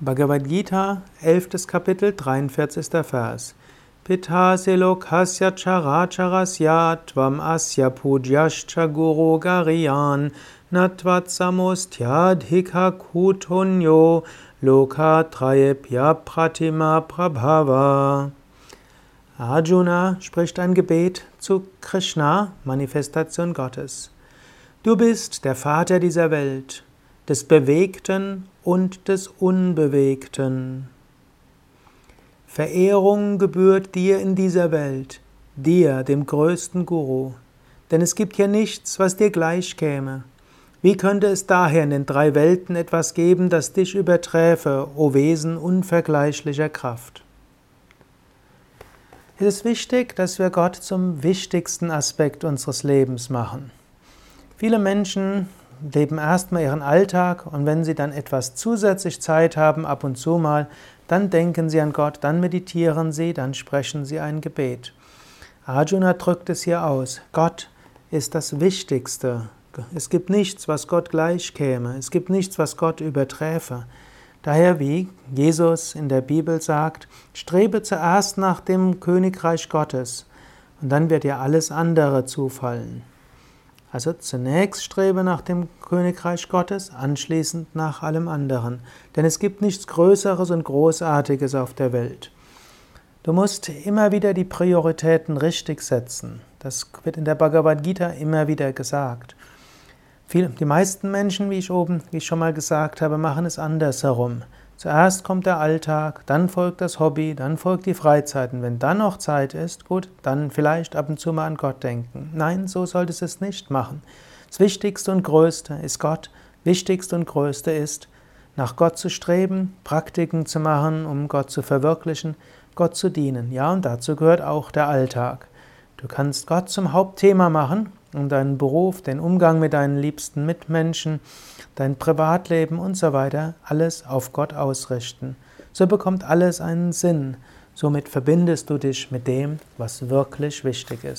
Bhagavad Gita, 11. Kapitel, 43. Vers. Pitase lokasya characharasya tvam asya pujaschcha guru gariyan natvat samosthyadhika kutunyo lokatrayepya pratima prabhava. Arjuna spricht ein Gebet zu Krishna, Manifestation Gottes. Du bist der Vater dieser Welt, des Bewegten und des Unbewegten. Verehrung gebührt dir in dieser Welt, dir, dem größten Guru, denn es gibt hier nichts, was dir gleich käme. Wie könnte es daher in den drei Welten etwas geben, das dich überträfe, o Wesen unvergleichlicher Kraft? Es ist wichtig, dass wir Gott zum wichtigsten Aspekt unseres Lebens machen. Viele Menschen leben erstmal ihren Alltag und wenn sie dann etwas zusätzlich Zeit haben, ab und zu mal, dann denken sie an Gott, dann meditieren sie, dann sprechen sie ein Gebet. Arjuna drückt es hier aus. Gott ist das Wichtigste. Es gibt nichts, was Gott gleich käme. Es gibt nichts, was Gott überträfe. Daher, wie Jesus in der Bibel sagt, strebe zuerst nach dem Königreich Gottes und dann wird dir alles andere zufallen. Also zunächst strebe nach dem Königreich Gottes, anschließend nach allem anderen. Denn es gibt nichts Größeres und Großartiges auf der Welt. Du musst immer wieder die Prioritäten richtig setzen. Das wird in der Bhagavad Gita immer wieder gesagt. Die meisten Menschen, wie ich oben, wie ich schon mal gesagt habe, machen es andersherum. Zuerst kommt der Alltag, dann folgt das Hobby, dann folgt die Freizeit. Und wenn dann noch Zeit ist, gut, dann vielleicht ab und zu mal an Gott denken. Nein, so solltest du es nicht machen. Das Wichtigste und Größte ist Gott. Wichtigste und Größte ist, nach Gott zu streben, Praktiken zu machen, um Gott zu verwirklichen, Gott zu dienen. Ja, und dazu gehört auch der Alltag. Du kannst Gott zum Hauptthema machen und deinen Beruf, den Umgang mit deinen liebsten Mitmenschen, dein Privatleben und so weiter, alles auf Gott ausrichten. So bekommt alles einen Sinn. Somit verbindest du dich mit dem, was wirklich wichtig ist.